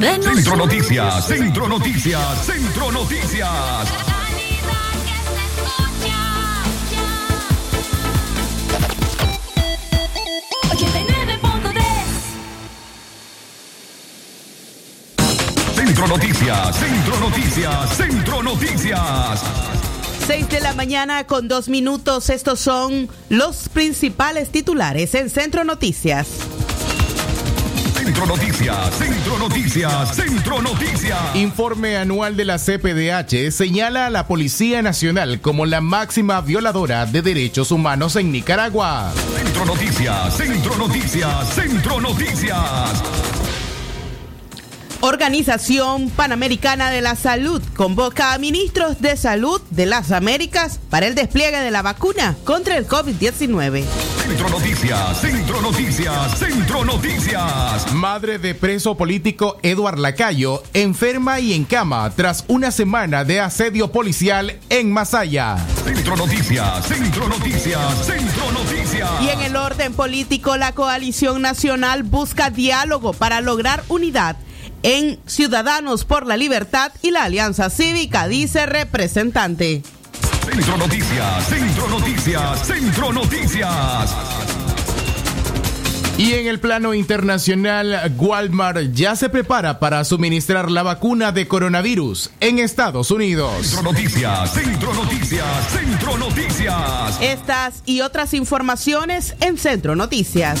Centro Noticias, Centro Noticias, Centro Noticias. Centro Noticias, Centro Noticias, Centro Noticias. 6 de la mañana con dos minutos. Estos son los principales titulares en Centro Noticias. Centro Noticias, Centro Noticias, Centro Noticias. Informe anual de la CPDH señala a la Policía Nacional como la máxima violadora de derechos humanos en Nicaragua. Centro Noticias, Centro Noticias, Centro Noticias. Organización Panamericana de la Salud convoca a ministros de salud de las Américas para el despliegue de la vacuna contra el COVID-19. Centro Noticias, Centro Noticias, Centro Noticias. Madre de preso político Eduard Lacayo enferma y en cama tras una semana de asedio policial en Masaya. Centro Noticias, Centro Noticias, Centro Noticias. Y en el orden político, la coalición nacional busca diálogo para lograr unidad en Ciudadanos por la Libertad y la Alianza Cívica, dice representante. Centro Noticias, Centro Noticias, Centro Noticias. Y en el plano internacional, Walmart ya se prepara para suministrar la vacuna de coronavirus en Estados Unidos. Centro Noticias, Centro Noticias, Centro Noticias. Estas y otras informaciones en Centro Noticias.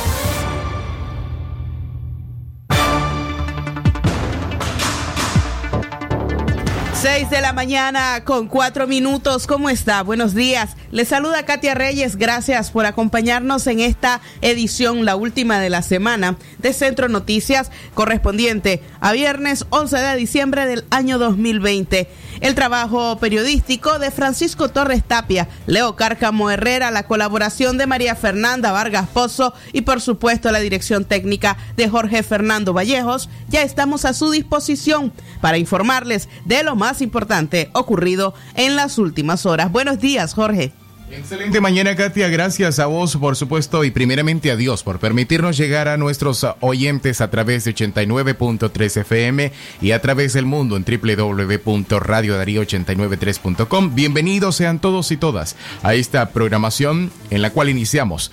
6 de la mañana con cuatro minutos. ¿Cómo está? Buenos días. Le saluda Katia Reyes. Gracias por acompañarnos en esta edición, la última de la semana de Centro Noticias, correspondiente a viernes 11 de diciembre del año 2020. El trabajo periodístico de Francisco Torres Tapia, Leo Cárcamo Herrera, la colaboración de María Fernanda Vargas Pozo y por supuesto la dirección técnica de Jorge Fernando Vallejos, ya estamos a su disposición para informarles de lo más importante ocurrido en las últimas horas. Buenos días, Jorge. Excelente mañana, Katia. Gracias a vos, por supuesto, y primeramente a Dios por permitirnos llegar a nuestros oyentes a través de 89.3 FM y a través del mundo en www.radiodarío893.com. Bienvenidos sean todos y todas a esta programación en la cual iniciamos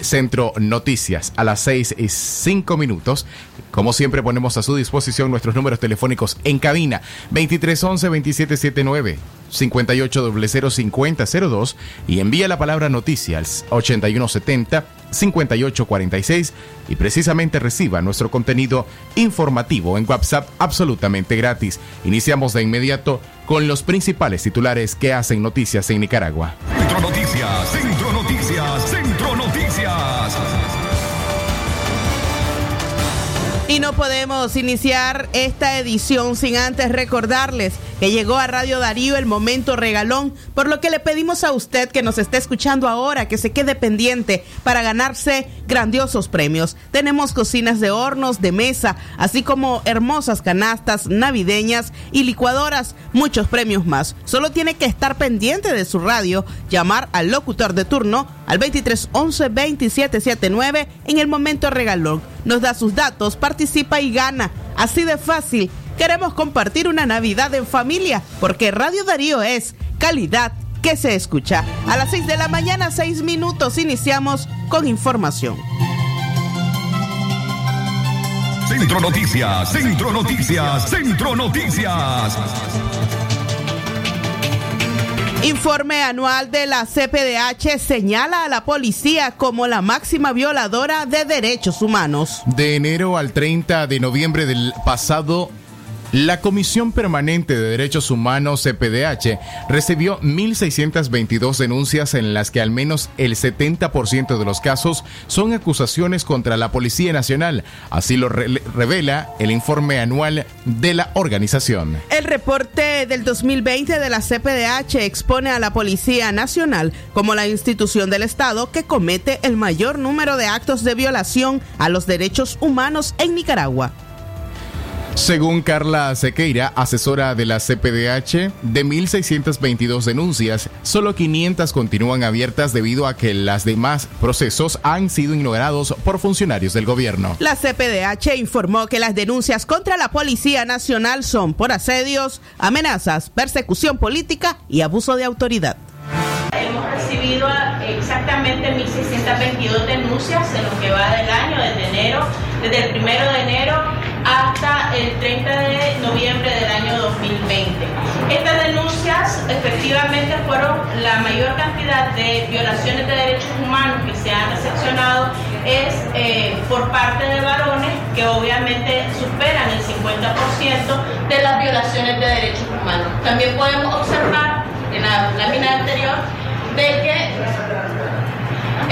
Centro Noticias a las 6 y 5 minutos. Como siempre, ponemos a su disposición nuestros números telefónicos en cabina 2311 2779 58005002 y envía la palabra noticias 8170 5846 y precisamente reciba nuestro contenido informativo en WhatsApp absolutamente gratis. Iniciamos de inmediato con los principales titulares que hacen noticias en Nicaragua. Centro Noticias, Centro Noticias, Centro Noticias. Podemos iniciar esta edición sin antes recordarles que llegó a Radio Darío el momento regalón, por lo que le pedimos a usted que nos esté escuchando ahora que se quede pendiente para ganarse grandiosos premios. Tenemos cocinas de hornos, de mesa, así como hermosas canastas navideñas y licuadoras, muchos premios más. Solo tiene que estar pendiente de su radio, llamar al locutor de turno al 2311 2779 en el momento regalón. Nos da sus datos, participa y gana. Así de fácil. Queremos compartir una Navidad en familia porque Radio Darío es calidad que se escucha. A las 6 de la mañana, 6 minutos, iniciamos con información. Centro Noticias, Centro Noticias, Centro Noticias. Informe anual de la CPDH señala a la policía como la máxima violadora de derechos humanos. De enero al 30 de noviembre del pasado La Comisión Permanente de Derechos Humanos, CPDH, recibió 1.622 denuncias en las que al menos el 70% de los casos son acusaciones contra la Policía Nacional. Así lo re revela el informe anual de la organización. El reporte del 2020 de la CPDH expone a la Policía Nacional como la institución del Estado que comete el mayor número de actos de violación a los derechos humanos en Nicaragua. Según Carla Sequeira, asesora de la CPDH, de 1.622 denuncias, solo 500 continúan abiertas debido a que las demás procesos han sido ignorados por funcionarios del gobierno. La CPDH informó que las denuncias contra la Policía Nacional son por asedios, amenazas, persecución política y abuso de autoridad. Hemos recibido exactamente 1.622 denuncias en lo que va del año, desde enero, desde el primero de enero hasta el 30 de noviembre del año 2020. Estas denuncias efectivamente fueron la mayor cantidad de violaciones de derechos humanos que se han seccionado es eh, por parte de varones que obviamente superan el 50% de las violaciones de derechos humanos. También podemos observar en la lámina anterior de que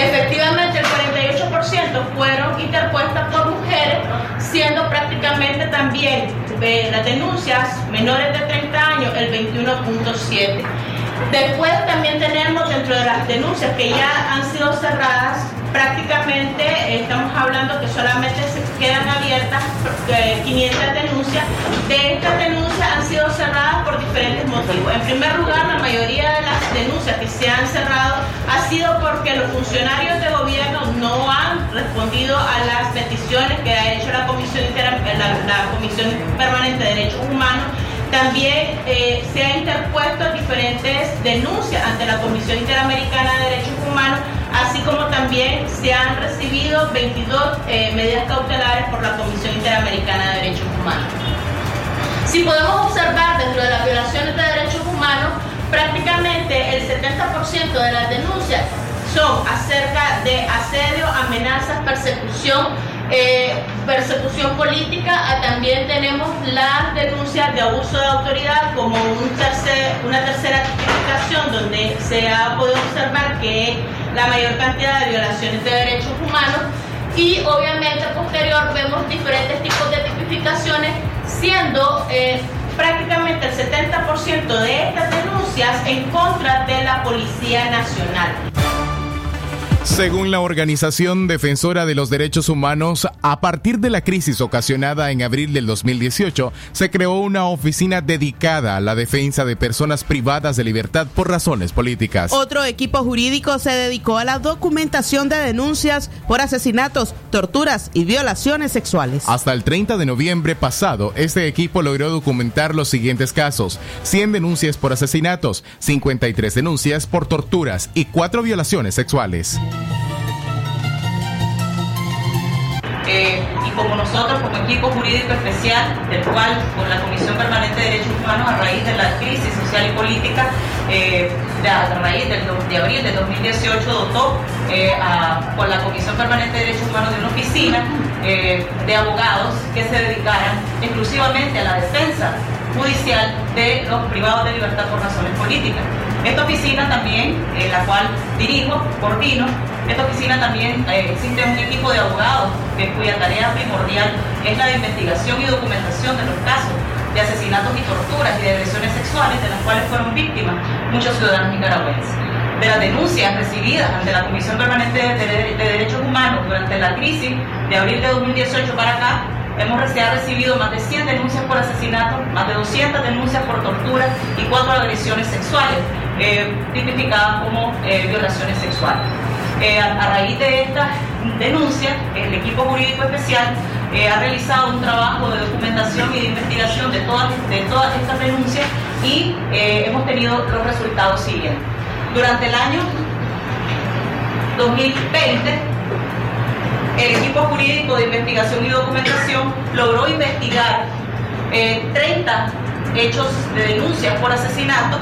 efectivamente el 48% fueron interpuestas por mujeres siendo prácticamente también las denuncias menores de 30 años el 21.7. Después también tenemos dentro de las denuncias que ya han sido cerradas, prácticamente eh, estamos hablando que solamente se quedan abiertas 500 eh, denuncias. De estas denuncias han sido cerradas por diferentes motivos. En primer lugar, la mayoría de las denuncias que se han cerrado ha sido porque los funcionarios de gobierno no han respondido a las peticiones que ha hecho la Comisión, la Comisión Permanente de Derechos Humanos también eh, se han interpuesto diferentes denuncias ante la Comisión Interamericana de Derechos Humanos, así como también se han recibido 22 eh, medidas cautelares por la Comisión Interamericana de Derechos Humanos. Si podemos observar dentro de las violaciones de derechos humanos, prácticamente el 70% de las denuncias son acerca de asedio, amenazas, persecución, eh, persecución política, ah, también tenemos las denuncias de abuso de autoridad como un tercer, una tercera tipificación donde se ha podido observar que la mayor cantidad de violaciones de derechos humanos y obviamente posterior vemos diferentes tipos de tipificaciones siendo eh, prácticamente el 70% de estas denuncias en contra de la Policía Nacional. Según la Organización Defensora de los Derechos Humanos, a partir de la crisis ocasionada en abril del 2018, se creó una oficina dedicada a la defensa de personas privadas de libertad por razones políticas. Otro equipo jurídico se dedicó a la documentación de denuncias por asesinatos, torturas y violaciones sexuales. Hasta el 30 de noviembre pasado, este equipo logró documentar los siguientes casos: 100 denuncias por asesinatos, 53 denuncias por torturas y 4 violaciones sexuales. Eh, y como nosotros, como equipo jurídico especial, del cual con la Comisión Permanente de Derechos Humanos, a raíz de la crisis social y política, eh, a raíz del, de abril de 2018, dotó eh, con la Comisión Permanente de Derechos Humanos de una oficina de abogados que se dedicaran exclusivamente a la defensa judicial de los privados de libertad por razones políticas. Esta oficina también, la cual dirijo, coordino, esta oficina también eh, existe un equipo de abogados cuya tarea primordial es la de investigación y documentación de los casos de asesinatos y torturas y de agresiones sexuales de las cuales fueron víctimas muchos ciudadanos nicaragüenses. De las denuncias recibidas ante la Comisión Permanente de, Derechos Humanos durante la crisis de abril de 2018 para acá, hemos recibido más de 100 denuncias por asesinato, más de 200 denuncias por tortura y 4 agresiones sexuales, eh, tipificadas como eh, violaciones sexuales. Eh, a, raíz de estas denuncias, el equipo jurídico especial ha realizado un trabajo de documentación y de investigación de todas, de todas estas denuncias y hemos tenido los resultados siguientes. Durante el año 2020, el equipo jurídico de investigación y documentación logró investigar 30 hechos de denuncia por asesinato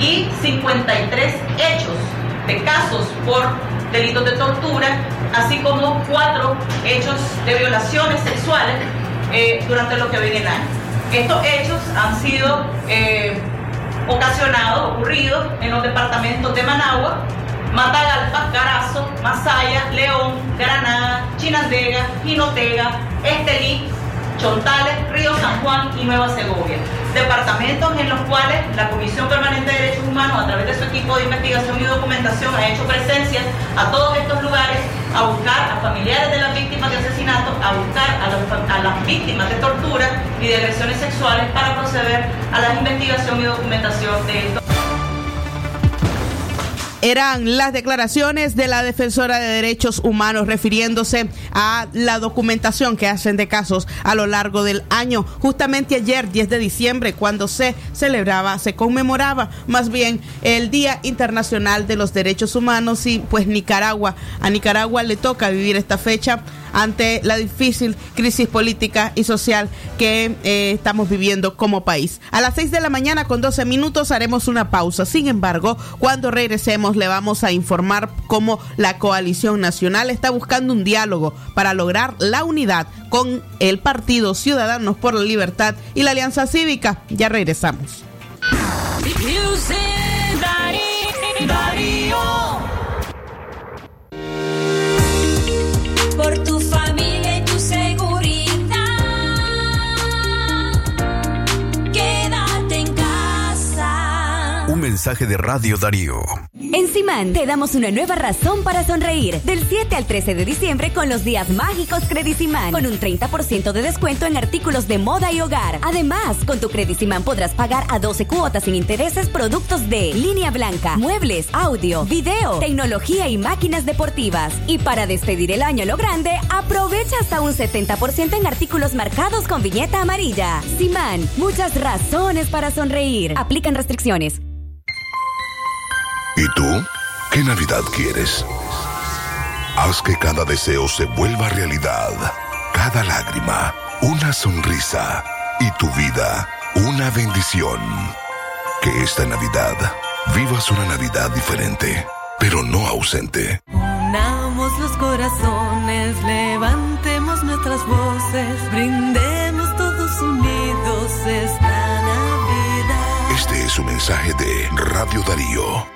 y 53 hechos de casos por delitos de tortura, así como cuatro hechos de violaciones sexuales eh, durante lo que viene el. Estos hechos han sido eh, ocasionados, ocurridos en los departamentos de Managua, Matagalpa, Carazo, Masaya, León, Granada, Chinandega, Jinotega, Estelí, Chontales, Río San Juan y Nueva Segovia. Departamentos en los cuales la Comisión Permanente de Derechos Humanos, a través de su equipo de investigación y documentación, ha hecho presencia a todos estos lugares a buscar a familiares de las víctimas de asesinato, a buscar a, a las víctimas de tortura y de agresiones sexuales para proceder a la investigación y documentación de estos eran las declaraciones de la defensora de derechos humanos refiriéndose a la documentación que hacen de casos a lo largo del año. Justamente ayer, 10 de diciembre, cuando se celebraba, se conmemoraba más bien el Día Internacional de los Derechos Humanos y pues Nicaragua, a Nicaragua le toca vivir esta fecha ante la difícil crisis política y social que eh, estamos viviendo como país. A las 6 de la mañana con 12 minutos haremos una pausa. Sin embargo, cuando regresemos le vamos a informar cómo la coalición nacional está buscando un diálogo para lograr la unidad con el Partido Ciudadanos por la Libertad y la Alianza Cívica. Ya regresamos. Mensaje de Radio Darío. En Simán te damos una nueva razón para sonreír. Del 7 al 13 de diciembre con los días mágicos Credicimán. Con un 30% de descuento en artículos de moda y hogar. Además, con tu Credicimán podrás pagar a 12 cuotas sin intereses productos de línea blanca, muebles, audio, video, tecnología y máquinas deportivas. Y para despedir el año lo grande, aprovecha hasta un 70% en artículos marcados con viñeta amarilla. Simán, muchas razones para sonreír. Aplican restricciones. ¿Y tú? ¿Qué Navidad quieres? Haz que cada deseo se vuelva realidad, cada lágrima una sonrisa y tu vida una bendición. Que esta Navidad vivas una Navidad diferente, pero no ausente. Unamos los corazones, levantemos nuestras voces, brindemos todos unidos esta Navidad. Este es un mensaje de Radio Darío.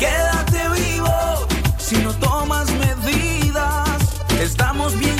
quédate vivo. Si no tomas medidas, estamos bien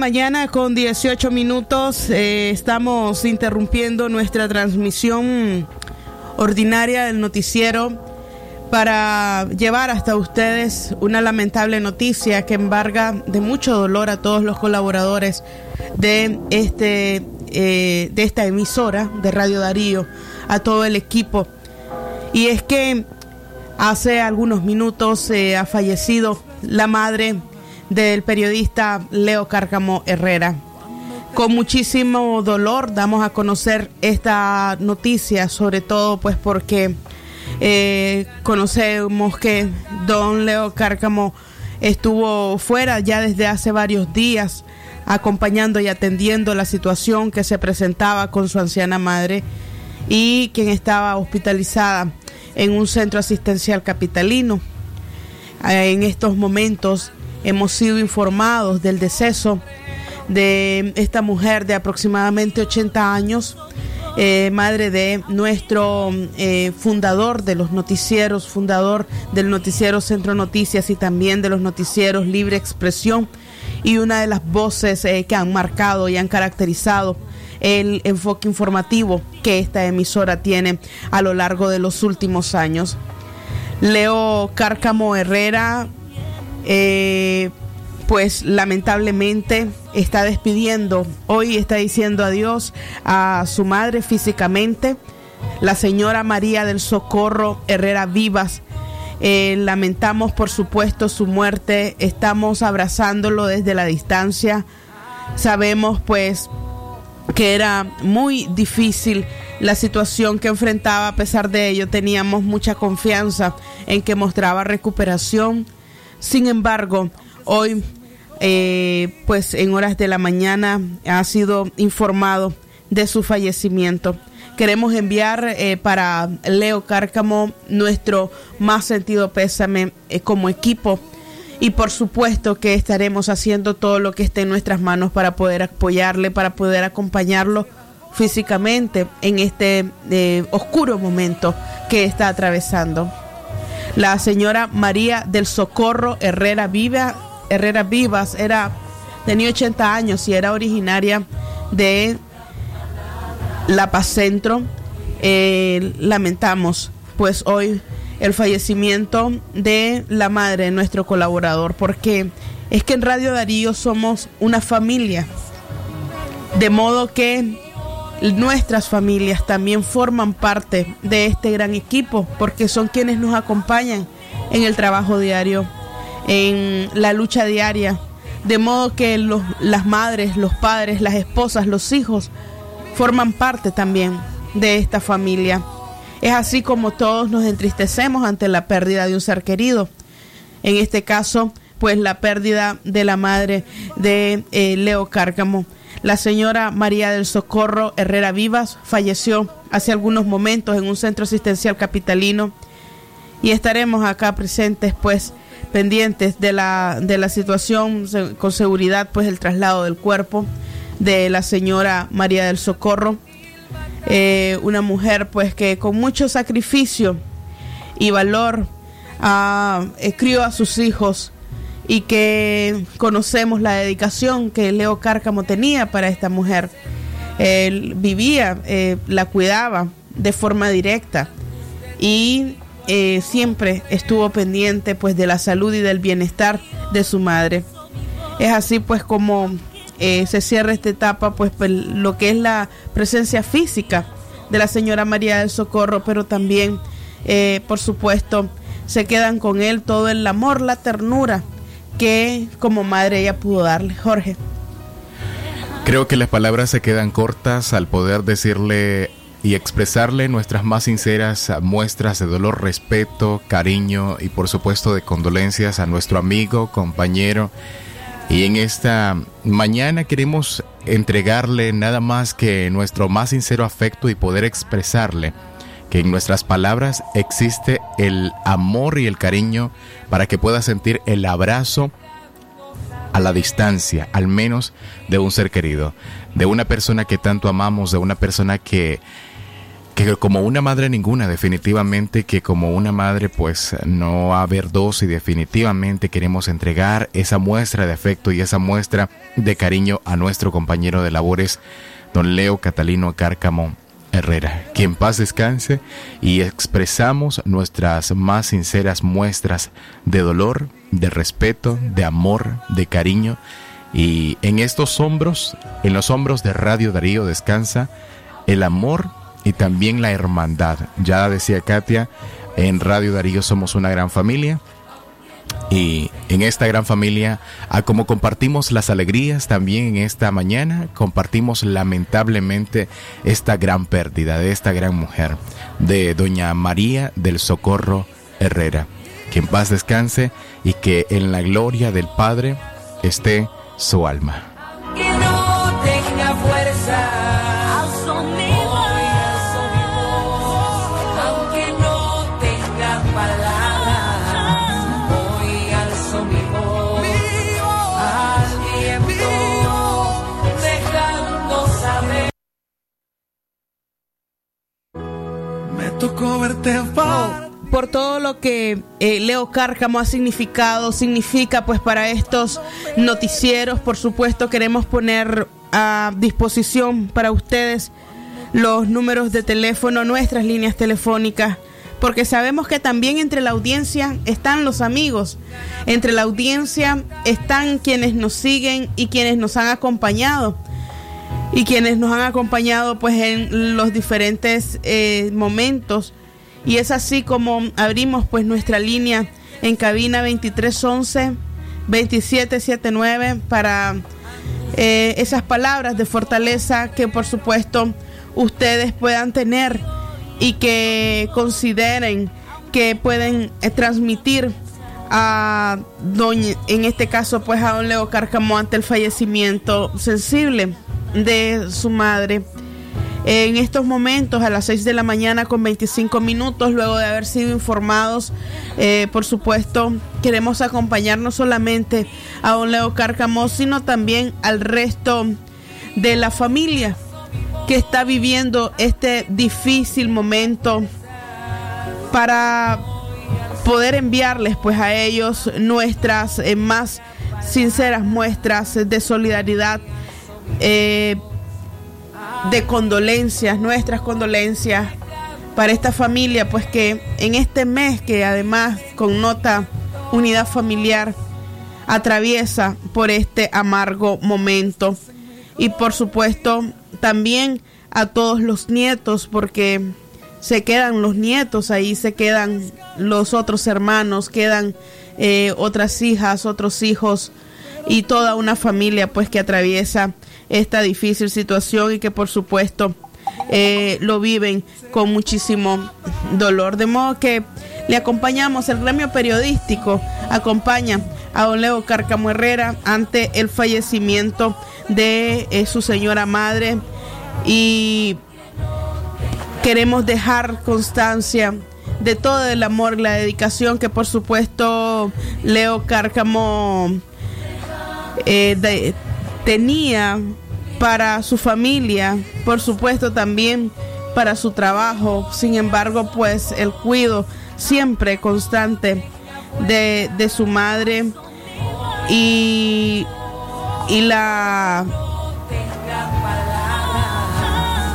Mañana con 18 minutos eh, estamos interrumpiendo nuestra transmisión ordinaria del noticiero para llevar hasta ustedes una lamentable noticia que embarga de mucho dolor a todos los colaboradores de este eh, de esta emisora de Radio Darío, a todo el equipo. Y es que hace algunos minutos eh, ha fallecido la madre del periodista Leo Cárcamo Herrera. Con muchísimo dolor damos a conocer esta noticia, sobre todo pues porque eh, conocemos que don Leo Cárcamo estuvo fuera ya desde hace varios días acompañando y atendiendo la situación que se presentaba con su anciana madre y quien estaba hospitalizada en un centro asistencial capitalino. En estos momentos hemos sido informados del deceso de esta mujer de aproximadamente 80 años, eh, madre de nuestro eh, fundador de los noticieros, fundador del noticiero Centro Noticias y también de los noticieros Libre Expresión y una de las voces eh, que han marcado y han caracterizado el enfoque informativo que esta emisora tiene a lo largo de los últimos años. Leo Cárcamo Herrera, eh, pues lamentablemente está despidiendo, hoy está diciendo adiós a su madre físicamente, la señora María del Socorro Herrera Vivas. Eh, lamentamos por supuesto su muerte, estamos abrazándolo desde la distancia, sabemos pues que era muy difícil la situación que enfrentaba, a pesar de ello teníamos mucha confianza en que mostraba recuperación. Sin embargo, hoy, eh, pues en horas de la mañana, ha sido informado de su fallecimiento. Queremos enviar eh, para Leo Cárcamo nuestro más sentido pésame eh, como equipo y por supuesto que estaremos haciendo todo lo que esté en nuestras manos para poder apoyarle, para poder acompañarlo físicamente en este oscuro momento que está atravesando. La señora María del Socorro Herrera Viva, Herrera Vivas era tenía 80 años y era originaria de La Paz Centro. Eh, lamentamos pues hoy el fallecimiento de la madre de nuestro colaborador porque es que en Radio Darío somos una familia de modo que nuestras familias también forman parte de este gran equipo porque son quienes nos acompañan en el trabajo diario, en la lucha diaria, de modo que las madres, los padres, las esposas, los hijos forman parte también de esta familia. Es así como todos nos entristecemos ante la pérdida de un ser querido. En este caso, pues la pérdida de la madre de eh, Leo Cárcamo. La señora María del Socorro Herrera Vivas falleció hace algunos momentos en un centro asistencial capitalino. Y estaremos acá presentes pues pendientes de la, de la situación con seguridad pues el traslado del cuerpo de la señora María del Socorro. Eh, una mujer pues que con mucho sacrificio y valor uh, crió a sus hijos y que conocemos la dedicación que Leo Cárcamo tenía para esta mujer. Él vivía, eh, la cuidaba de forma directa y eh, siempre estuvo pendiente pues de la salud y del bienestar de su madre. Es así pues como eh, se cierra esta etapa, pues, lo que es la presencia física de la señora María del Socorro, pero también, por supuesto, se quedan con él todo el amor, la ternura que como madre ella pudo darle. Jorge. Creo que las palabras se quedan cortas al poder decirle y expresarle nuestras más sinceras muestras de dolor, respeto, cariño y por supuesto de condolencias a nuestro amigo, compañero y en esta mañana queremos entregarle nada más que nuestro más sincero afecto y poder expresarle que en nuestras palabras existe el amor y el cariño para que pueda sentir el abrazo a la distancia, al menos de un ser querido, de una persona que tanto amamos, de una persona que que como una madre ninguna, definitivamente que como una madre pues no va a haber dos y definitivamente queremos entregar esa muestra de afecto y esa muestra de cariño a nuestro compañero de labores, don Leo Catalino Cárcamo Herrera. Que en paz descanse y expresamos nuestras más sinceras muestras de dolor, de respeto, de amor, de cariño. Y en estos hombros, en los hombros de Radio Darío descansa el amor y también la hermandad. Ya decía Katia, en Radio Darío somos una gran familia. Y en esta gran familia, a como compartimos las alegrías también en esta mañana, compartimos lamentablemente esta gran pérdida de esta gran mujer, de doña María del Socorro Herrera. Que en paz descanse y que en la gloria del Padre esté su alma. Por todo lo que eh, Leo Cárcamo ha significado, significa pues para estos noticieros, por supuesto queremos poner a disposición para ustedes los números de teléfono, nuestras líneas telefónicas, porque sabemos que también entre la audiencia están los amigos, entre la audiencia están quienes nos siguen y quienes nos han acompañado y quienes nos han acompañado pues en los diferentes eh, momentos. Y es así como abrimos pues nuestra línea en cabina 2311 2779 para eh, esas palabras de fortaleza que por supuesto ustedes puedan tener y que consideren que pueden eh, transmitir a doña, en este caso pues a don Leo Cárcamo ante el fallecimiento sensible de su madre. En estos momentos a las 6 de la mañana con 25 minutos, luego de haber sido informados, eh, por supuesto, queremos acompañar no solamente a don Leo Cárcamo, sino también al resto de la familia que está viviendo este difícil momento para poder enviarles pues a ellos nuestras eh, más sinceras muestras de solidaridad eh, de condolencias, nuestras condolencias para esta familia, pues que en este mes que además con nota unidad familiar atraviesa por este amargo momento. Y por supuesto también a todos los nietos, porque se quedan los nietos, ahí se quedan los otros hermanos, quedan eh, otras hijas, otros hijos y toda una familia pues que atraviesa esta difícil situación y que por supuesto eh, lo viven con muchísimo dolor. De modo que le acompañamos, el gremio periodístico acompaña a don Leo Cárcamo Herrera ante el fallecimiento de eh, su señora madre y queremos dejar constancia de todo el amor la dedicación que por supuesto Leo Cárcamo eh, tenía para su familia, por supuesto también para su trabajo. Sin embargo, pues el cuido siempre constante de, de su madre y, y la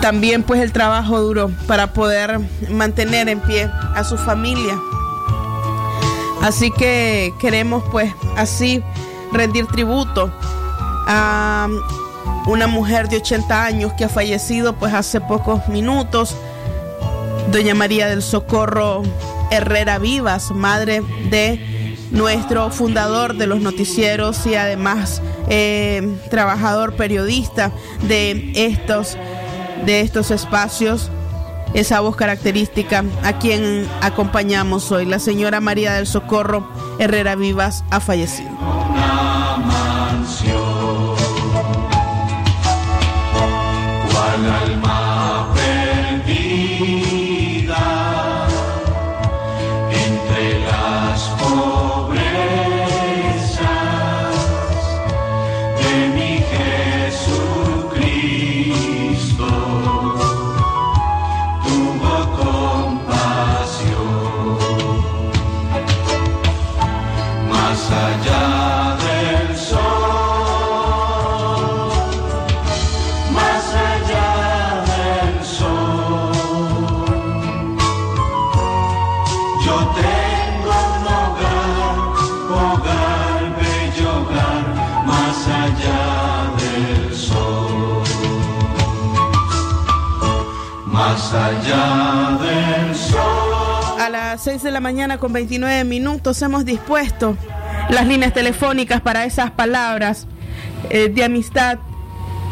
también pues el trabajo duro para poder mantener en pie a su familia. Así que queremos pues así rendir tributo a una mujer de 80 años que ha fallecido pues hace pocos minutos, doña María del Socorro Herrera Vivas, madre de nuestro fundador de los noticieros y además eh, trabajador periodista de estos de estos espacios, esa voz característica a quien acompañamos hoy. La señora María del Socorro Herrera Vivas ha fallecido. 6 de la mañana con 29 minutos hemos dispuesto las líneas telefónicas para esas palabras eh, de amistad,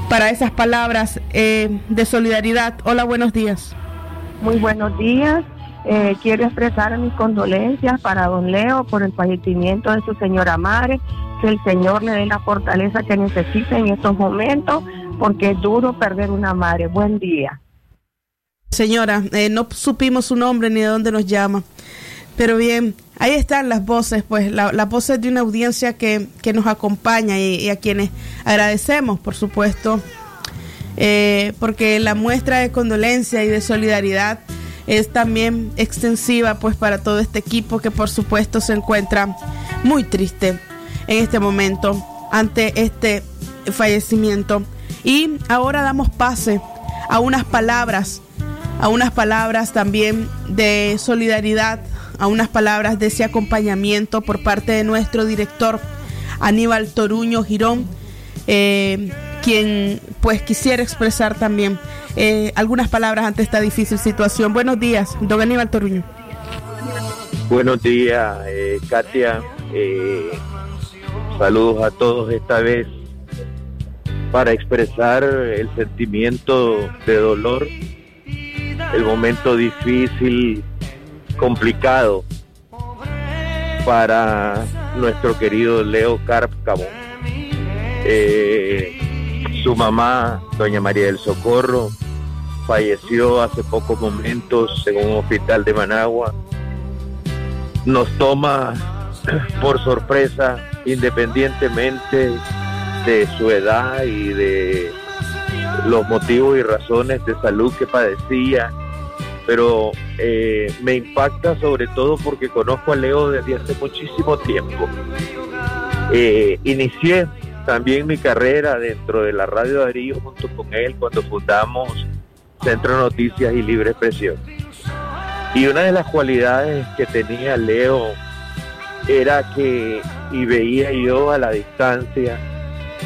para esas palabras eh, de solidaridad. Hola, buenos días. Muy buenos días. Eh, quiero expresar mis condolencias para don Leo por el fallecimiento de su señora madre. Que el Señor le dé la fortaleza que necesita en estos momentos, porque es duro perder una madre. Buen día. Señora, eh, no supimos su nombre ni de dónde nos llama. Pero bien, ahí están las voces, pues, las voces de una audiencia que, nos acompaña y, a quienes agradecemos, por supuesto, eh, porque la muestra de condolencia y de solidaridad es también extensiva, pues, para todo este equipo que, por supuesto, se encuentra muy triste en este momento ante este fallecimiento. Y ahora damos pase a unas palabras a unas palabras también de solidaridad, a unas palabras de ese acompañamiento por parte de nuestro director Aníbal Toruño Girón, eh, quien pues quisiera expresar también eh, algunas palabras ante esta difícil situación. Buenos días, don Aníbal Toruño. Buenos días, eh, Katia. saludos a todos esta vez para expresar el sentimiento de dolor el momento difícil, complicado para nuestro querido Leo Cárcamo. Eh, su mamá, doña María del Socorro, falleció hace pocos momentos en un hospital de Managua. Nos toma por sorpresa, independientemente de su edad y de los motivos y razones de salud que padecía pero eh, me impacta sobre todo porque conozco a Leo desde hace muchísimo tiempo. Eh, inicié también mi carrera dentro de la Radio Darío junto con él cuando fundamos Centro Noticias y Libre Expresión. Y una de las cualidades que tenía Leo era que, y veía yo a la distancia,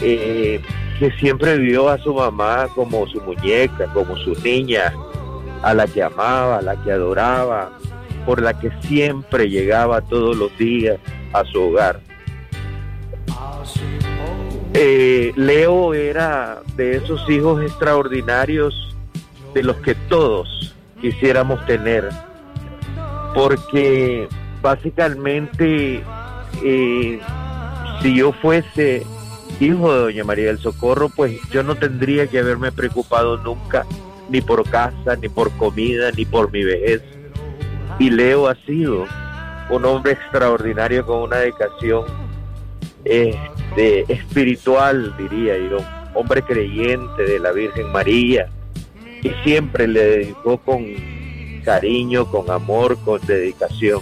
eh, que siempre vio a su mamá como su muñeca, como su niña, a la que amaba, a la que adoraba, por la que siempre llegaba todos los días a su hogar. Eh, Leo era de esos hijos extraordinarios de los que todos quisiéramos tener, porque básicamente eh, si yo fuese hijo de doña María del Socorro, pues yo no tendría que haberme preocupado nunca ni por casa, ni por comida, ni por mi vejez. Y Leo ha sido un hombre extraordinario con una dedicación este, espiritual, diría yo, hombre creyente de la Virgen María, y siempre le dedicó con cariño, con amor, con dedicación.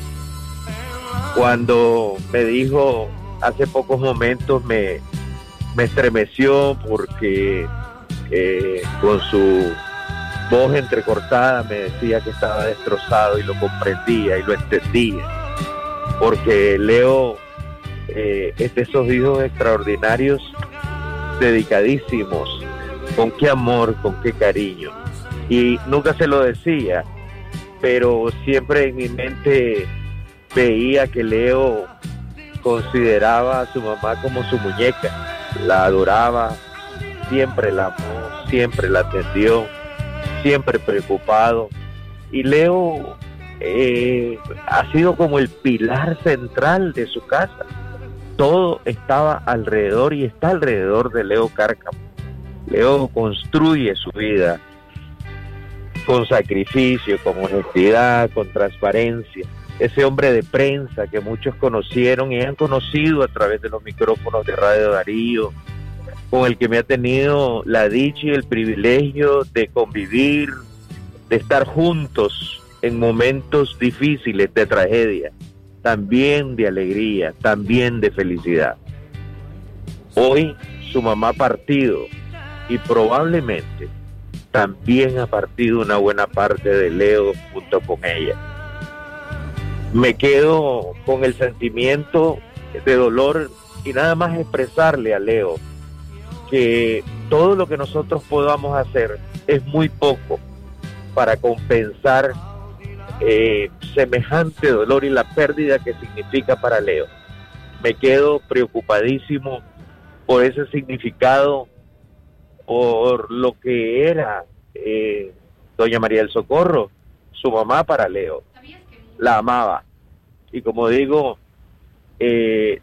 Cuando me dijo hace pocos momentos me, me estremeció porque eh, con su voz entrecortada me decía que estaba destrozado y lo comprendía y lo entendía. Porque Leo eh, es de esos hijos extraordinarios, dedicadísimos, con qué amor, con qué cariño. Y nunca se lo decía, pero siempre en mi mente veía que Leo consideraba a su mamá como su muñeca, la adoraba, siempre la amó, siempre la atendió, siempre preocupado. Y Leo eh, ha sido como el pilar central de su casa. Todo estaba alrededor y está alrededor de Leo Cárcamo. Leo construye su vida con sacrificio, con honestidad, con transparencia. Ese hombre de prensa que muchos conocieron y han conocido a través de los micrófonos de Radio Darío, con el que me ha tenido la dicha y el privilegio de convivir, de estar juntos en momentos difíciles de tragedia, también de alegría, también de felicidad. Hoy su mamá ha partido y probablemente también ha partido una buena parte de Leo junto con ella. Me quedo con el sentimiento de dolor y nada más expresarle a Leo que todo lo que nosotros podamos hacer es muy poco para compensar eh, semejante dolor y la pérdida que significa para Leo. Me quedo preocupadísimo por ese significado, por lo que era eh, doña María del Socorro, su mamá para Leo. La amaba. Y como digo, eh,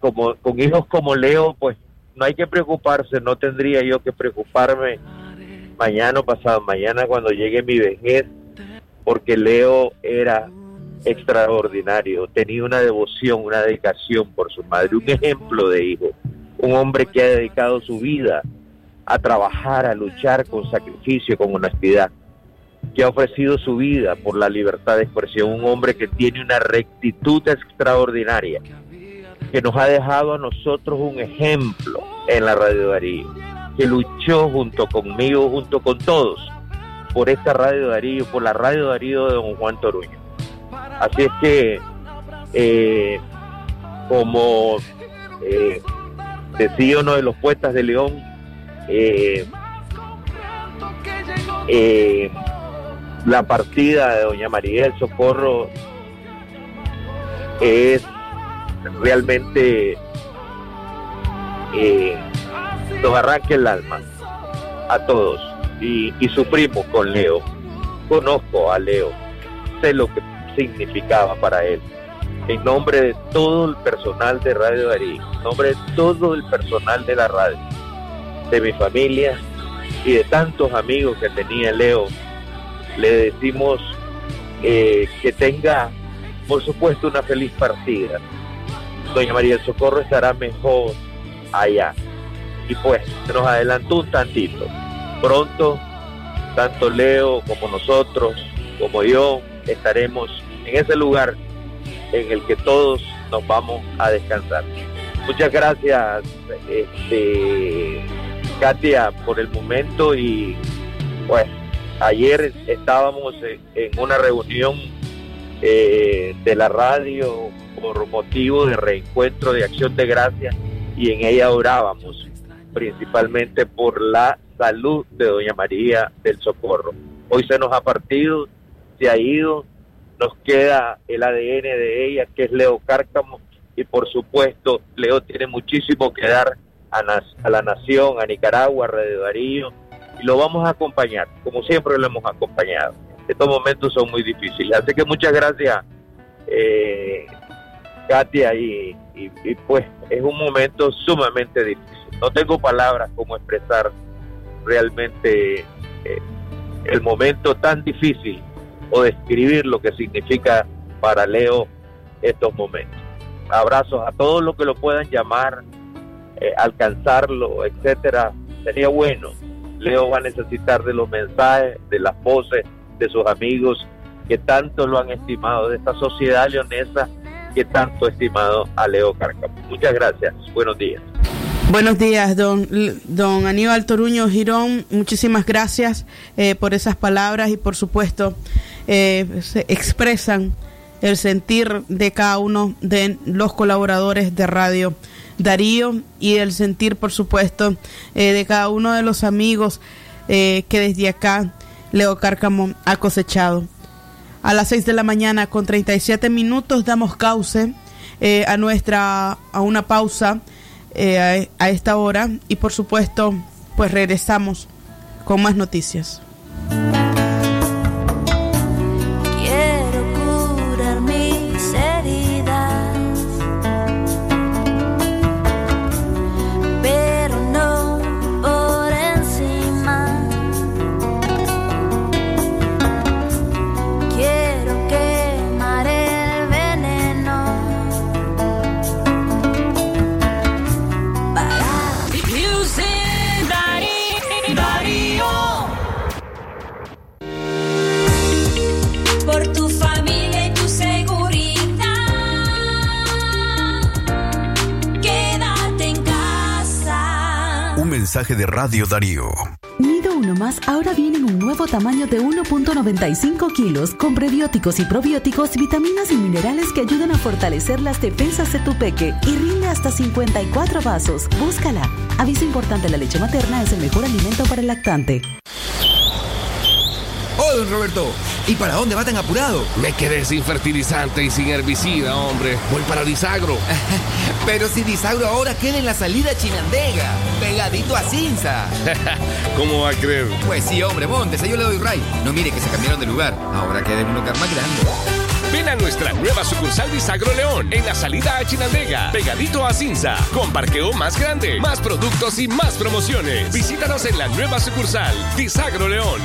como con hijos como Leo, pues no hay que preocuparse, no tendría yo que preocuparme mañana o pasado mañana cuando llegue mi vejez, porque Leo era extraordinario, tenía una devoción, una dedicación por su madre, un ejemplo de hijo, un hombre que ha dedicado su vida a trabajar, a luchar con sacrificio, con honestidad, que ha ofrecido su vida por la libertad de expresión, un hombre que tiene una rectitud extraordinaria, que nos ha dejado a nosotros un ejemplo en la Radio Darío, que luchó junto conmigo, junto con todos, por esta Radio Darío, por la Radio Darío de don Juan Toruño. Así es que, eh, como eh, decía uno de los poetas de León, eh, la partida de doña María del Socorro es realmente eh, nos arranca el alma a todos y, y sufrimos con Leo. Conozco a Leo, sé lo que significaba para él. En nombre de todo el personal de Radio Darío, en nombre de todo el personal de la radio, de mi familia y de tantos amigos que tenía Leo, le decimos eh, que tenga, por supuesto, una feliz partida. Doña María del Socorro estará mejor allá. Y pues se nos adelantó un tantito. Pronto, tanto Leo como nosotros, como yo, estaremos en ese lugar en el que todos nos vamos a descansar. Muchas gracias, este, Katia, por el momento y pues ayer estábamos en, una reunión eh, de la radio por motivo de reencuentro de acción de gracias y en ella orábamos principalmente por la salud de doña María del Socorro. Hoy se nos ha partido, se ha ido, nos queda el ADN de ella que es Leo Cárcamo y por supuesto Leo tiene muchísimo que dar a, la nación, a Nicaragua, a Radio Darío y lo vamos a acompañar, como siempre lo hemos acompañado. Estos momentos son muy difíciles, así que muchas gracias eh, Katia, y, pues es un momento sumamente difícil. No tengo palabras como expresar realmente eh, el momento tan difícil o describir lo que significa para Leo estos momentos. Abrazos a todos los que lo puedan llamar, eh, alcanzarlo, etcétera. Sería bueno. Leo va a necesitar de los mensajes, de las voces de sus amigos que tanto lo han estimado, de esta sociedad leonesa que tanto ha estimado a Leo Cárcamo. Muchas gracias. Buenos días. Buenos días, don, don Aníbal Toruño Girón. Muchísimas gracias eh, por esas palabras y por supuesto eh, se expresan el sentir de cada uno de los colaboradores de Radio Darío y el sentir, por supuesto, eh, de cada uno de los amigos que desde acá Leo Cárcamo ha cosechado. A las 6 de la mañana con 37 minutos damos cauce a nuestra a una pausa eh, a, a esta hora y por supuesto pues regresamos con más noticias. De Radio Darío. Nido Uno Más ahora viene en un nuevo tamaño de 1.95 kilos con prebióticos y probióticos, vitaminas y minerales que ayudan a fortalecer las defensas de tu peque y rinde hasta 54 vasos. Búscala. Aviso importante, la leche materna es el mejor alimento para el lactante. Oh, don Roberto, ¿y para dónde va tan apurado? Me quedé sin fertilizante y sin herbicida, hombre. Voy para Disagro. Pero si Disagro ahora queda en la salida Chinandega, pegadito a Cinza. ¿Cómo va a creer? Pues sí, hombre, montes, yo le doy ray. No mire que se cambiaron de lugar. Ahora queda en un lugar más grande. Ven a nuestra nueva sucursal Disagro León, en la salida a Chinandega, pegadito a Cinza, con parqueo más grande, más productos y más promociones. Visítanos en la nueva sucursal Disagro León.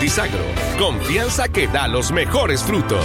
Disagro, confianza que da los mejores frutos.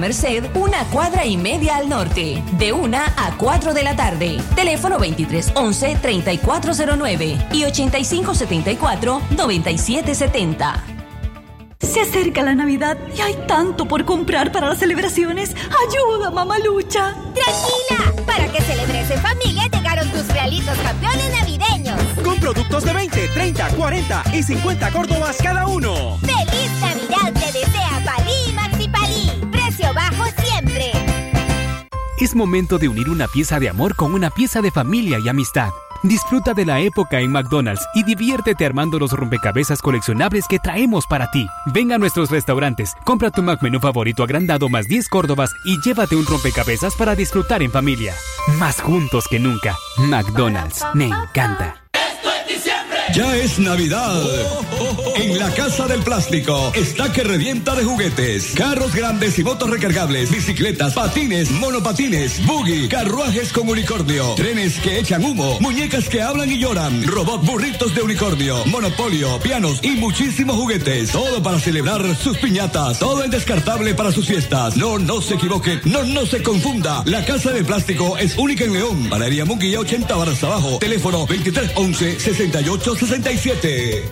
Merced, una cuadra y media al norte, de 1 a 4 de la tarde. Teléfono 2311-3409 y 8574-9770. Se acerca la Navidad y hay tanto por comprar para las celebraciones. ¡Ayuda, mamalucha! ¡Tranquila! Para que celebres en familia llegaron tus realitos campeones navideños. Con productos de 20, 30, 40 y 50 córdobas cada uno. ¡Feliz Navidad te desea Palí! Es momento de unir una pieza de amor con una pieza de familia y amistad. Disfruta de la época en McDonald's y diviértete armando los rompecabezas coleccionables que traemos para ti. Ven a nuestros restaurantes, compra tu McMenú favorito agrandado más 10 córdobas y llévate un rompecabezas para disfrutar en familia. Más juntos que nunca. McDonald's, me encanta. Ya es Navidad. En la Casa del Plástico está que revienta de juguetes. Carros grandes y motos recargables, bicicletas, patines, monopatines, buggy, carruajes con unicornio, trenes que echan humo, muñecas que hablan y lloran, robot burritos de unicornio, monopolio, pianos y muchísimos juguetes. Todo para celebrar sus piñatas. Todo en descartable para sus fiestas. No, no se equivoque. No, no se confunda. La Casa del Plástico es única en León. Panadería Munguía 80 barras abajo. Teléfono 2311 68 67.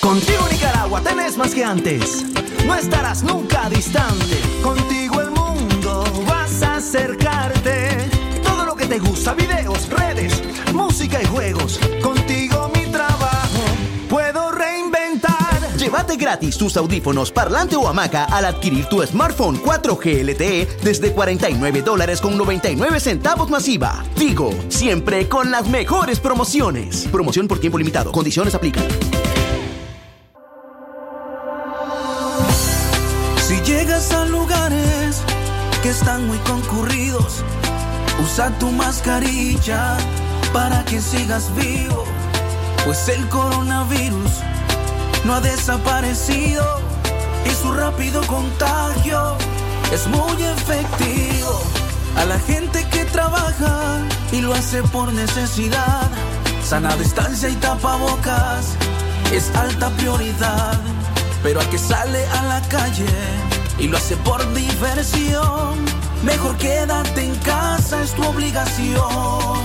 Contigo Nicaragua tenés más que antes. No estarás nunca distante. Contigo el mundo vas a acercarte. Todo lo que te gusta, videos, redes, música y juegos. Contigo Llévate gratis tus audífonos, parlante o hamaca al adquirir tu smartphone 4G LTE desde 49 dólares con 99 centavos masiva. Tigo, siempre con las mejores promociones. Promoción por tiempo limitado. Condiciones aplican. Si llegas a lugares que están muy concurridos, usa tu mascarilla para que sigas vivo, pues el coronavirus no ha desaparecido y su rápido contagio es muy efectivo. A la gente que trabaja y lo hace por necesidad, sana distancia y tapabocas es alta prioridad. Pero al que sale a la calle y lo hace por diversión, mejor quédate en casa, es tu obligación.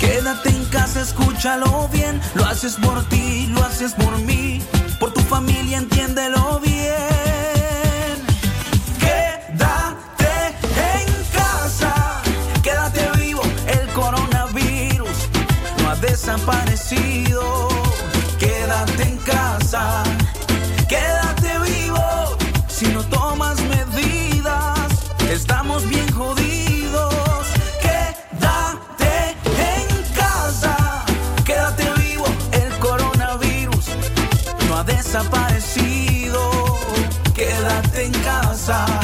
Quédate en casa, escúchalo bien. Lo haces por ti, lo haces por mí. Por tu familia, entiéndelo bien. Quédate en casa. Quédate vivo. El coronavirus no ha desaparecido. Quédate en casa. Desaparecido. Quédate en casa.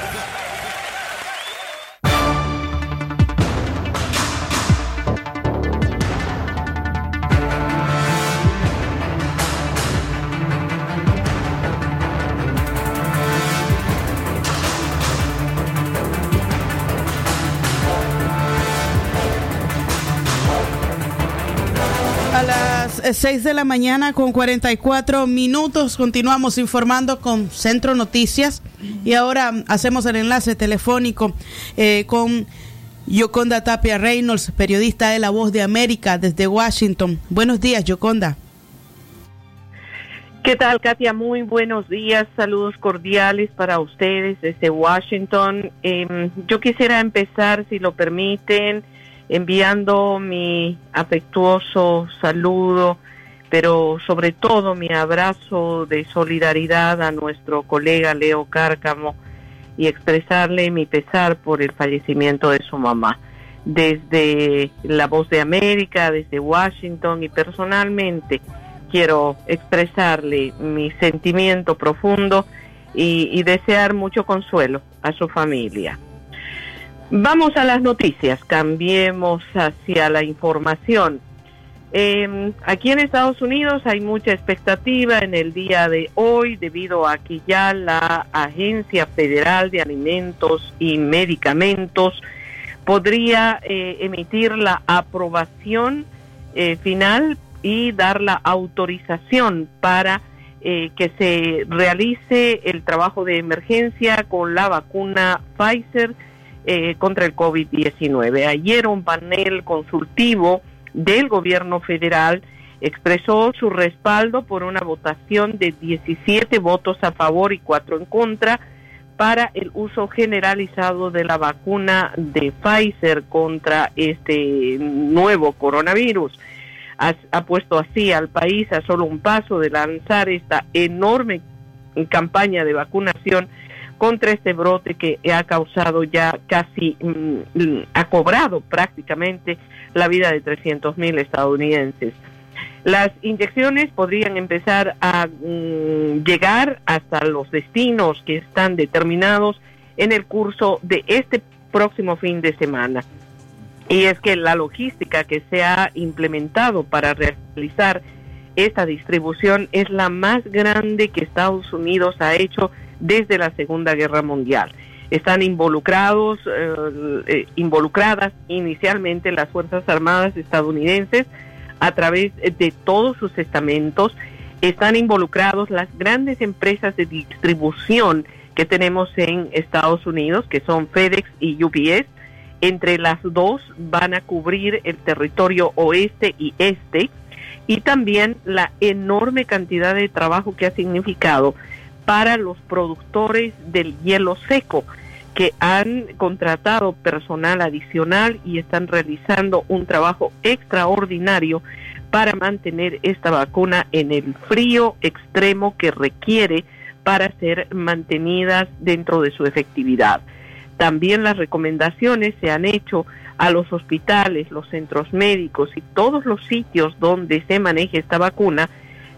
6 de la mañana con 44 minutos continuamos informando con Centro Noticias y ahora hacemos el enlace telefónico eh, con Yoconda Tapia Reynolds, periodista de La Voz de América desde Washington. Buenos días, Yoconda. ¿Qué tal, Katia? Muy buenos días. Saludos cordiales para ustedes desde Washington. Eh, yo quisiera empezar, si lo permiten, enviando mi afectuoso saludo, pero sobre todo mi abrazo de solidaridad a nuestro colega Leo Cárcamo y expresarle mi pesar por el fallecimiento de su mamá. Desde La Voz de América, desde Washington y personalmente quiero expresarle mi sentimiento profundo y, y desear mucho consuelo a su familia. Vamos a las noticias, cambiemos hacia la información. Eh, aquí en Estados Unidos hay mucha expectativa en el día de hoy debido a que ya la Agencia Federal de Alimentos y Medicamentos podría eh, emitir la aprobación eh, final y dar la autorización para eh, que se realice el trabajo de emergencia con la vacuna Pfizer eh, contra el COVID-19. Ayer un panel consultivo del gobierno federal expresó su respaldo por una votación de 17 votos a favor y 4 en contra para el uso generalizado de la vacuna de Pfizer contra este nuevo coronavirus. Ha, ha puesto así al país a solo un paso de lanzar esta enorme campaña de vacunación contra este brote que ha causado ya casi, mm, ha cobrado prácticamente la vida de 300 mil estadounidenses. Las inyecciones podrían empezar a mm, llegar hasta los destinos que están determinados en el curso de este próximo fin de semana. Y es que la logística que se ha implementado para realizar esta distribución es la más grande que Estados Unidos ha hecho desde la Segunda Guerra Mundial. Están involucrados, eh, eh, involucradas inicialmente las Fuerzas Armadas estadounidenses a través de todos sus estamentos. Están involucrados las grandes empresas de distribución que tenemos en Estados Unidos, que son FedEx y UPS. Entre las dos van a cubrir el territorio oeste y este y también la enorme cantidad de trabajo que ha significado para los productores del hielo seco que han contratado personal adicional y están realizando un trabajo extraordinario para mantener esta vacuna en el frío extremo que requiere para ser mantenidas dentro de su efectividad. También las recomendaciones se han hecho a los hospitales, los centros médicos y todos los sitios donde se maneja esta vacuna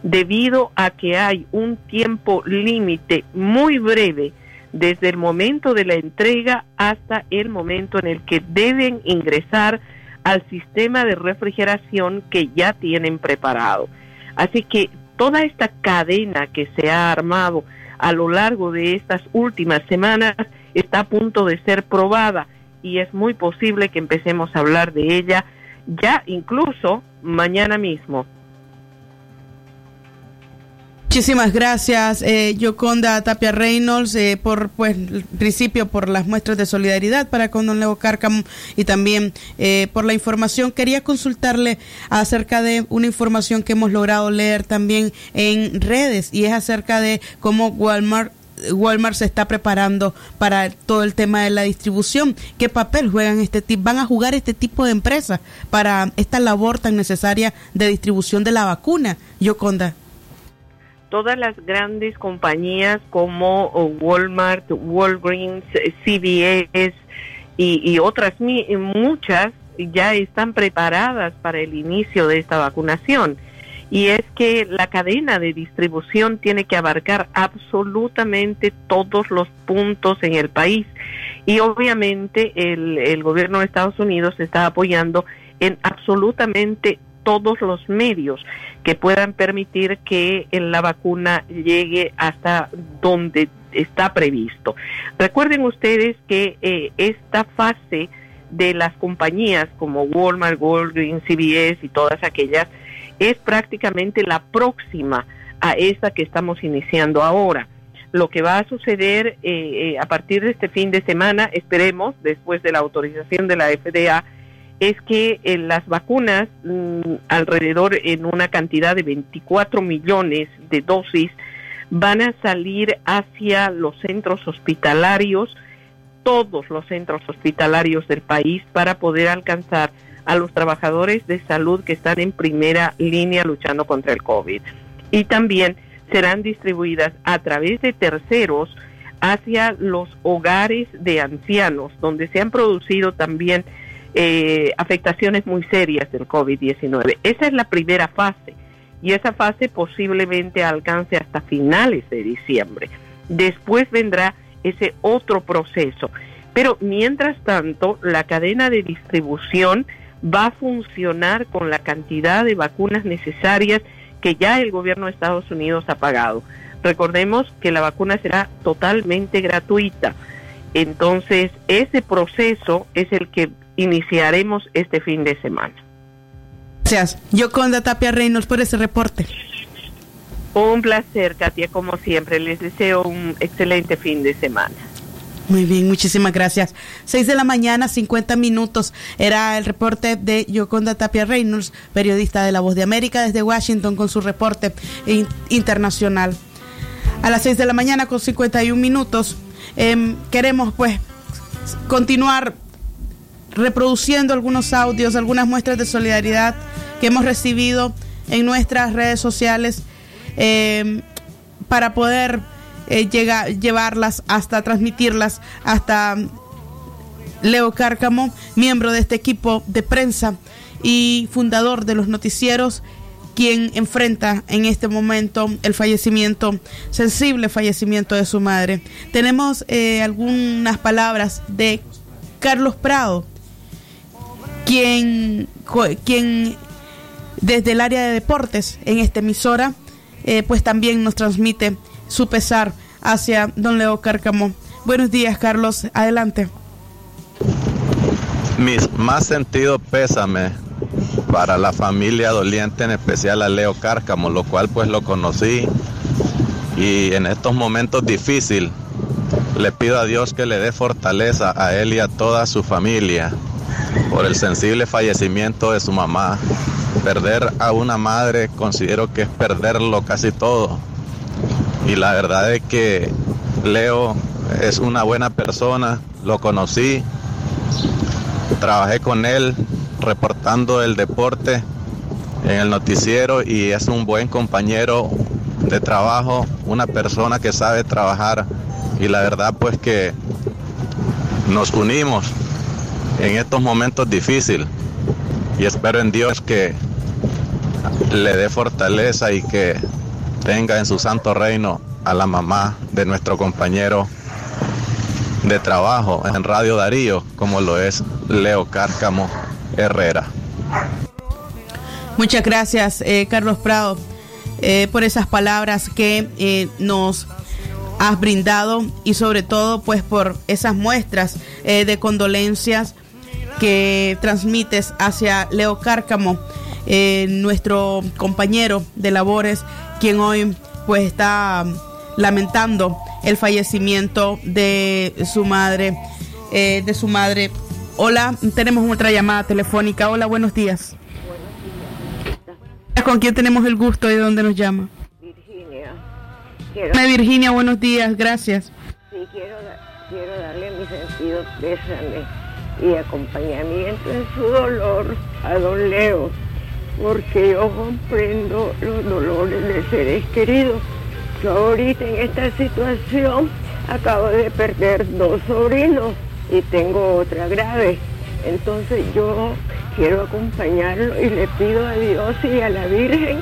debido a que hay un tiempo límite muy breve desde el momento de la entrega hasta el momento en el que deben ingresar al sistema de refrigeración que ya tienen preparado. Así que toda esta cadena que se ha armado a lo largo de estas últimas semanas está a punto de ser probada y es muy posible que empecemos a hablar de ella ya incluso mañana mismo. Muchísimas gracias, eh, Yoconda Tapia Reynolds, eh, por pues principio por las muestras de solidaridad para con don Leo Cárcamo y también eh, por la información. Quería consultarle acerca de una información que hemos logrado leer también en redes y es acerca de cómo Walmart Walmart se está preparando para todo el tema de la distribución. ¿Qué papel juegan este tipo? ¿Van a jugar este tipo de empresas para esta labor tan necesaria de distribución de la vacuna? Yoconda todas las grandes compañías como Walmart, Walgreens, CVS y, otras muchas ya están preparadas para el inicio de esta vacunación. Y es que la cadena de distribución tiene que abarcar absolutamente todos los puntos en el país. Y obviamente el gobierno de Estados Unidos está apoyando en absolutamente todos los medios que puedan permitir que la vacuna llegue hasta donde está previsto. Recuerden ustedes que eh, esta fase de las compañías como Walmart, Walgreens, CVS y todas aquellas es prácticamente la próxima a esta que estamos iniciando ahora. Lo que va a suceder eh, eh, a partir de este fin de semana, esperemos, después de la autorización de la FDA, es que eh, las vacunas, mm, alrededor en una cantidad de 24 millones de dosis, van a salir hacia los centros hospitalarios, todos los centros hospitalarios del país, para poder alcanzar a los trabajadores de salud que están en primera línea luchando contra el COVID. Y también serán distribuidas a través de terceros hacia los hogares de ancianos, donde se han producido también eh, afectaciones muy serias del COVID-19. Esa es la primera fase y esa fase posiblemente alcance hasta finales de diciembre. Después vendrá ese otro proceso. Pero mientras tanto, la cadena de distribución va a funcionar con la cantidad de vacunas necesarias que ya el gobierno de Estados Unidos ha pagado. Recordemos que la vacuna será totalmente gratuita. Entonces, ese proceso es el que iniciaremos este fin de semana. Gracias. Yoconda Tapia Reynolds por ese reporte. Un placer, Katia, como siempre. Les deseo un excelente fin de semana. Muy bien, muchísimas gracias. Seis de la mañana, 50 minutos. Era el reporte de Yoconda Tapia Reynolds, periodista de La Voz de América desde Washington con su reporte internacional. A las seis de la mañana con 51 minutos. Em, queremos pues continuar reproduciendo algunos audios, algunas muestras de solidaridad que hemos recibido en nuestras redes sociales eh, para poder eh, llegar, llevarlas hasta transmitirlas hasta Leo Cárcamo, miembro de este equipo de prensa y fundador de los noticieros, quien enfrenta en este momento el fallecimiento, sensible fallecimiento de su madre. Tenemos eh, algunas palabras de Carlos Prado, quien, desde el área de deportes en esta emisora, eh, pues también nos transmite su pesar hacia don Leo Cárcamo, Buenos días, Carlos. Adelante. Mis más sentido pésame para la familia doliente, en especial a Leo Cárcamo, lo cual pues lo conocí y en estos momentos difíciles le pido a Dios que le dé fortaleza a él y a toda su familia por el sensible fallecimiento de su mamá. Perder a una madre considero que es perderlo casi todo. Y la verdad es que Leo es una buena persona, lo conocí, trabajé con él reportando el deporte en el noticiero y es un buen compañero de trabajo, una persona que sabe trabajar y la verdad pues que nos unimos en estos momentos difíciles y espero en Dios que le dé fortaleza y que tenga en su santo reino a la mamá de nuestro compañero de trabajo en Radio Darío, como lo es Leo Cárcamo Herrera. Muchas gracias, eh, Carlos Prado, eh, por esas palabras que eh, nos has brindado y sobre todo pues por esas muestras de condolencias que transmites hacia Leo Cárcamo, eh, nuestro compañero de labores, quien hoy pues está lamentando el fallecimiento de su madre, eh, de su madre. Hola, tenemos otra llamada telefónica. Hola, buenos días. ¿Con quién tenemos el gusto y de dónde nos llama? Virginia. Hola, Virginia, buenos días, gracias. Sí, quiero, quiero darle mi sentido pésame y acompañamiento en su dolor a don Leo, porque yo comprendo los dolores de seres queridos. Yo ahorita en esta situación acabo de perder dos sobrinos y tengo otra grave. Entonces yo quiero acompañarlo y le pido a Dios y a la Virgen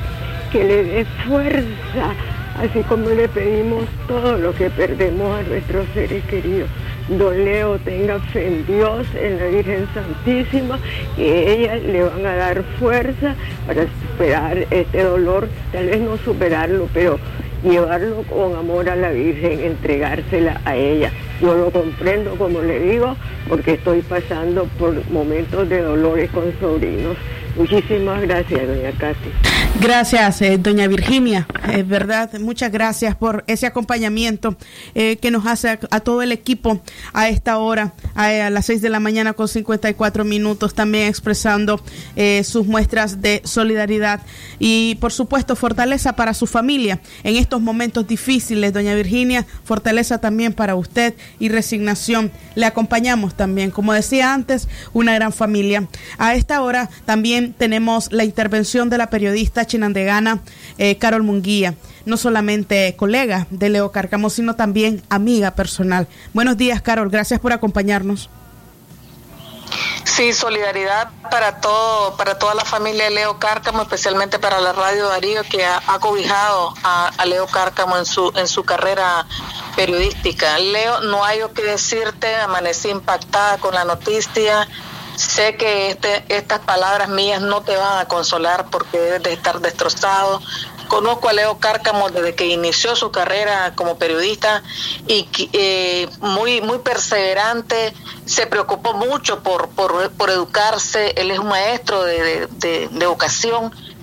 que le dé fuerza, así como le pedimos todo lo que perdemos a nuestros seres queridos. Don Leo tenga fe en Dios, en la Virgen Santísima, que ellas le van a dar fuerza para superar este dolor, tal vez no superarlo, pero llevarlo con amor a la Virgen, entregársela a ella. Yo lo comprendo, como le digo, porque estoy pasando por momentos de dolores con sobrinos. Muchísimas gracias, doña Katy. Gracias, eh, doña Virginia. Es verdad, muchas gracias por ese acompañamiento eh, que nos hace a, todo el equipo a esta hora, a, a las 6 de la mañana con 54 minutos, también expresando eh, sus muestras de solidaridad y, por supuesto, fortaleza para su familia en estos momentos difíciles, doña Virginia, fortaleza también para usted y resignación. Le acompañamos también, como decía antes, una gran familia. A esta hora también tenemos la intervención de la periodista chinandegana eh, Carol Munguía, no solamente colega de Leo Cárcamo, sino también amiga personal. Buenos días, Carol, gracias por acompañarnos. Sí, solidaridad para todo, para toda la familia de Leo Cárcamo, especialmente para la Radio Darío que ha, ha cobijado a, Leo Cárcamo en su en su carrera periodística. Leo, no hay yo que decirte, amanecí impactada con la noticia. Sé que este, estas palabras mías no te van a consolar porque debes de estar destrozado. Conozco a Leo Cárcamo desde que inició su carrera como periodista y eh, muy, muy perseverante, se preocupó mucho por, por, por educarse, él es un maestro de, de, de-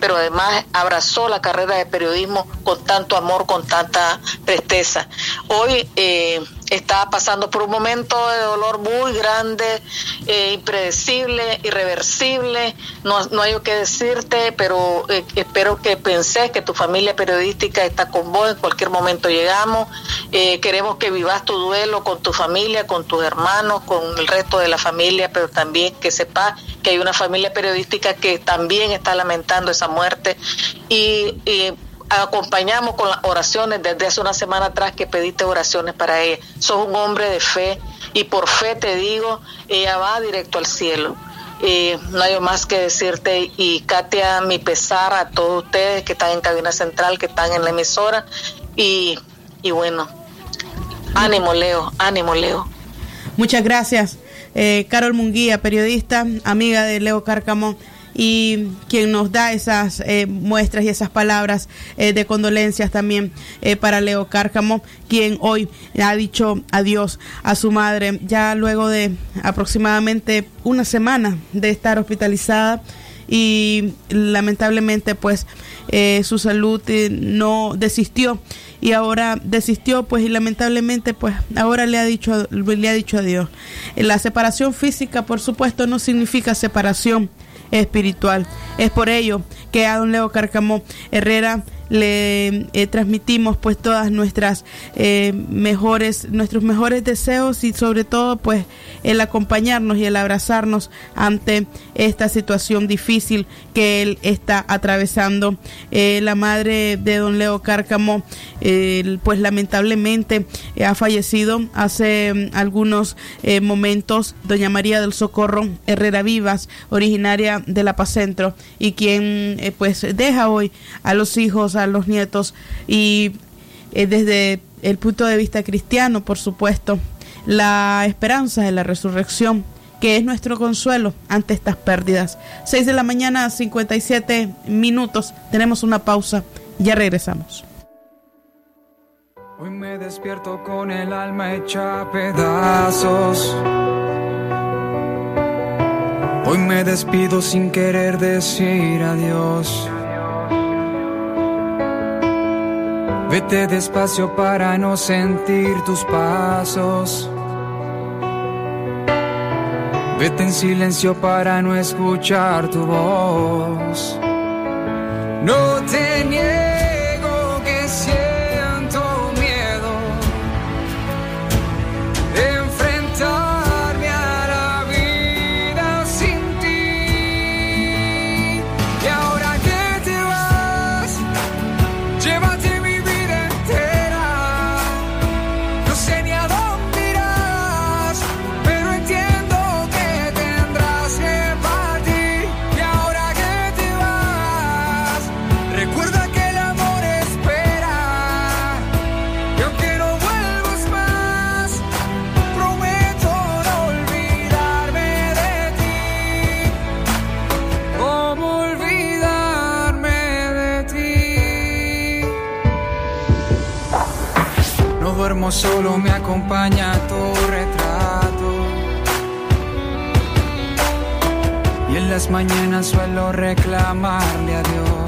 pero además abrazó la carrera de periodismo con tanto amor, con tanta presteza. Hoy eh, está pasando por un momento de dolor muy grande, eh, impredecible, irreversible, no, no hay que decirte, pero eh, espero que pensés que tu familia periodística está con vos, en cualquier momento llegamos, Eh, queremos que vivas tu duelo con tu familia, con tus hermanos, con el resto de la familia, pero también que sepas que hay una familia periodística que también está lamentando esa muerte. Y, y acompañamos con las oraciones desde hace una semana atrás que pediste oraciones para ella. Sos un hombre de fe y por fe te digo, ella va directo al cielo. Eh, no hay más que decirte y Katia, mi pesar a todos ustedes que están en cabina central, que están en la emisora y, y bueno, ánimo Leo, ánimo Leo. Muchas gracias, eh, Carol Munguía, periodista, amiga de Leo Cárcamo y quien nos da esas eh, muestras y esas palabras eh, de condolencias también eh, para Leo Cárcamo, quien hoy ha dicho adiós a su madre, ya luego de aproximadamente una semana de estar hospitalizada y lamentablemente pues su salud no desistió. Y ahora desistió pues y lamentablemente pues ahora le ha dicho le ha dicho adiós. La separación física por supuesto no significa separación espiritual. Es por ello que a don Leo Carcamo Herrera le eh, transmitimos pues todas nuestras eh, mejores nuestros mejores deseos y sobre todo pues el acompañarnos y el abrazarnos ante esta situación difícil que él está atravesando. Eh, la madre de don Leo Cárcamo pues lamentablemente ha fallecido hace mm, algunos momentos. Doña María del Socorro Herrera Vivas originaria de La Paz Centro y quien pues deja hoy a los hijos a los nietos y eh, desde el punto de vista cristiano, por supuesto, la esperanza de la resurrección, que es nuestro consuelo ante estas pérdidas. 6 de la mañana, 57 minutos, tenemos una pausa, ya regresamos. Hoy me despierto con el alma hecha pedazos. Hoy me despido sin querer decir adiós. Vete despacio para no sentir tus pasos. Vete en silencio para no escuchar tu voz. No te Solo, me acompaña tu retrato. Y en las mañanas suelo reclamarle a Dios.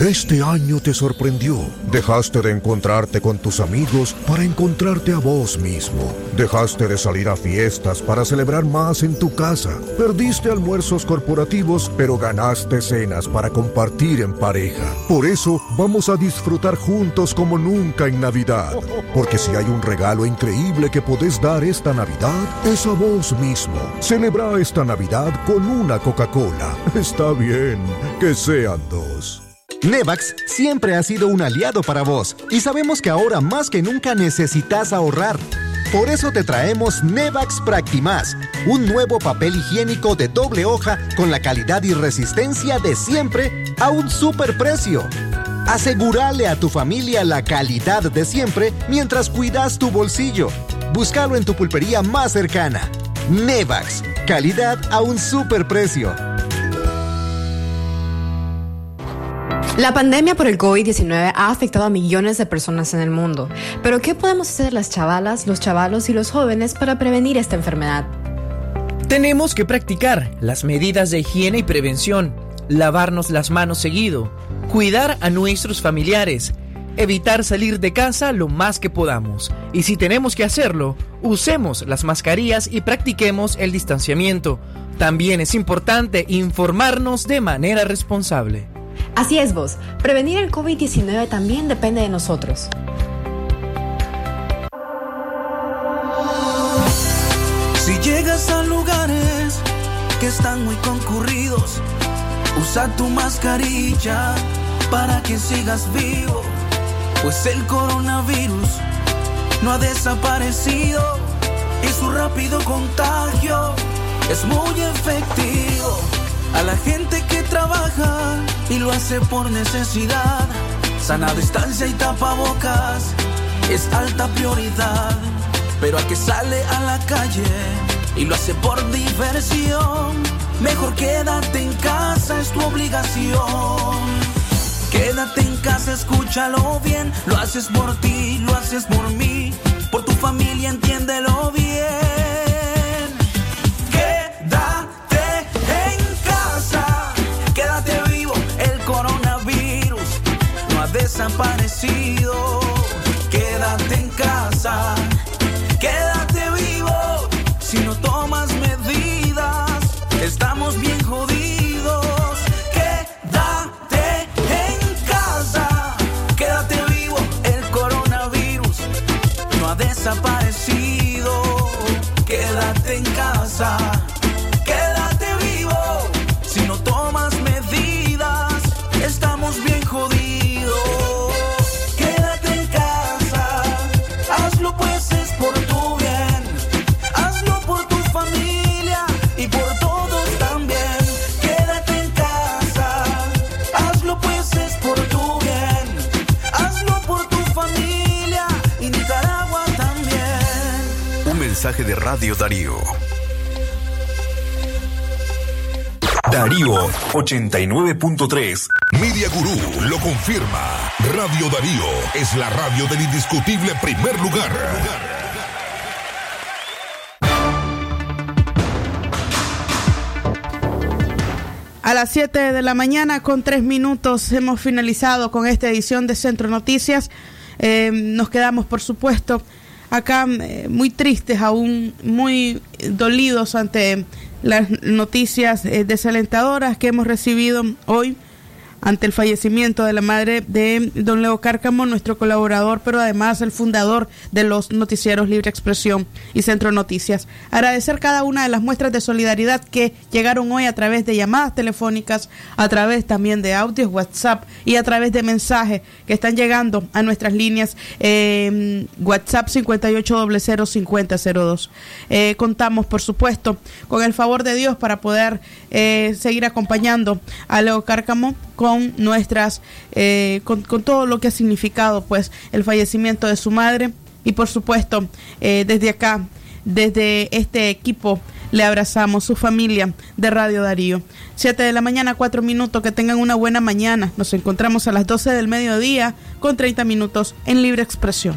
Este año te sorprendió. Dejaste de encontrarte con tus amigos para encontrarte a vos mismo. Dejaste de salir a fiestas para celebrar más en tu casa. Perdiste almuerzos corporativos, pero ganaste cenas para compartir en pareja. Por eso vamos a disfrutar juntos como nunca en Navidad. Porque si hay un regalo increíble que podés dar esta Navidad, es a vos mismo. Celebra esta Navidad con una Coca-Cola. Está bien, que sean dos. Nevax siempre ha sido un aliado para vos y sabemos que ahora más que nunca necesitas ahorrar. Por eso te traemos Nevax Practimas, un nuevo papel higiénico de doble hoja con la calidad y resistencia de siempre a un superprecio. Asegurale a tu familia la calidad de siempre mientras cuidas tu bolsillo. Búscalo en tu pulpería más cercana. Nevax, calidad a un superprecio. La pandemia por el COVID-19 ha afectado a millones de personas en el mundo. Pero ¿qué podemos hacer las chavalas, los chavalos y los jóvenes para prevenir esta enfermedad? Tenemos que practicar las medidas de higiene y prevención, lavarnos las manos seguido, cuidar a nuestros familiares, evitar salir de casa lo más que podamos. Y si tenemos que hacerlo, usemos las mascarillas y practiquemos el distanciamiento. También es importante informarnos de manera responsable. Así es vos, prevenir el COVID-19 también depende de nosotros. Si llegas a lugares que están muy concurridos, usa tu mascarilla para que sigas vivo, pues el coronavirus no ha desaparecido y su rápido contagio es muy efectivo. A la gente que trabaja y lo hace por necesidad, sana distancia y tapabocas es alta prioridad. Pero a que sale a la calle y lo hace por diversión, mejor quédate en casa, es tu obligación. Quédate en casa, escúchalo bien, lo haces por ti, lo haces por mí, por tu familia, entiéndelo Quédate en casa, quédate vivo, si no tomas medidas, estamos bien Radio Darío. Darío 89.3. Media Gurú lo confirma. Radio Darío es la radio del indiscutible primer lugar. A las 7 de la mañana con 3 minutos hemos finalizado con esta edición de Centro Noticias. Eh, nos quedamos, por supuesto, acá eh, muy tristes, aún muy dolidos ante las noticias eh, desalentadoras que hemos recibido hoy ante el fallecimiento de la madre de don Leo Cárcamo, nuestro colaborador, pero además el fundador de los noticieros Libre Expresión y Centro Noticias. Agradecer cada una de las muestras de solidaridad que llegaron hoy a través de llamadas telefónicas, a través también de audios, WhatsApp y a través de mensajes que están llegando a nuestras líneas eh, WhatsApp 58005002. Eh, contamos, por supuesto, con el favor de Dios para poder eh, seguir acompañando a Leo Cárcamo nuestras, eh, con, con, todo lo que ha significado pues el fallecimiento de su madre y por supuesto eh, desde acá, desde este equipo le abrazamos su familia de Radio Darío. Siete de la mañana, cuatro minutos, que tengan una buena mañana. Nos encontramos a las 12 del mediodía con 30 minutos en libre expresión.